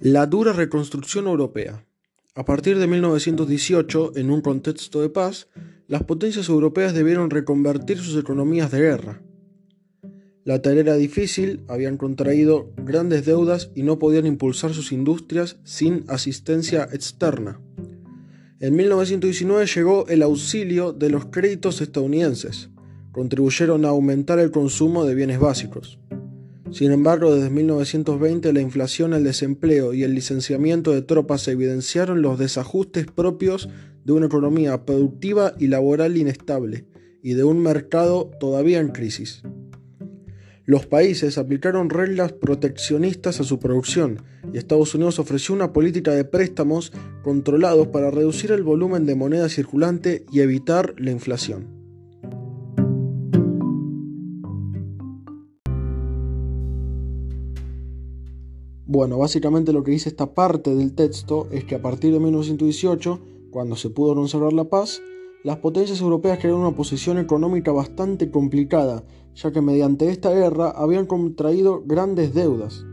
La dura reconstrucción europea. A partir de 1918, en un contexto de paz, las potencias europeas debieron reconvertir sus economías de guerra. La tarea era difícil, habían contraído grandes deudas y no podían impulsar sus industrias sin asistencia externa. En 1919 llegó el auxilio de los créditos estadounidenses. Contribuyeron a aumentar el consumo de bienes básicos. Sin embargo, desde 1920 la inflación, el desempleo y el licenciamiento de tropas evidenciaron los desajustes propios de una economía productiva y laboral inestable y de un mercado todavía en crisis. Los países aplicaron reglas proteccionistas a su producción y Estados Unidos ofreció una política de préstamos controlados para reducir el volumen de moneda circulante y evitar la inflación. Bueno, básicamente lo que dice esta parte del texto es que a partir de 1918, cuando se pudo conservar la paz, las potencias europeas crearon una posición económica bastante complicada, ya que mediante esta guerra habían contraído grandes deudas.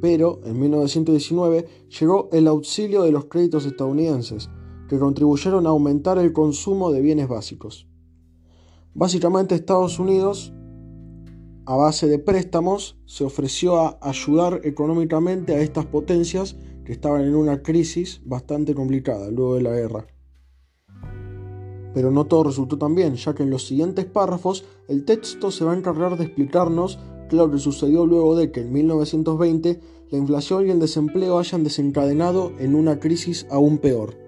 Pero en 1919 llegó el auxilio de los créditos estadounidenses, que contribuyeron a aumentar el consumo de bienes básicos. Básicamente Estados Unidos a base de préstamos, se ofreció a ayudar económicamente a estas potencias que estaban en una crisis bastante complicada luego de la guerra. Pero no todo resultó tan bien, ya que en los siguientes párrafos el texto se va a encargar de explicarnos lo que sucedió luego de que en 1920 la inflación y el desempleo hayan desencadenado en una crisis aún peor.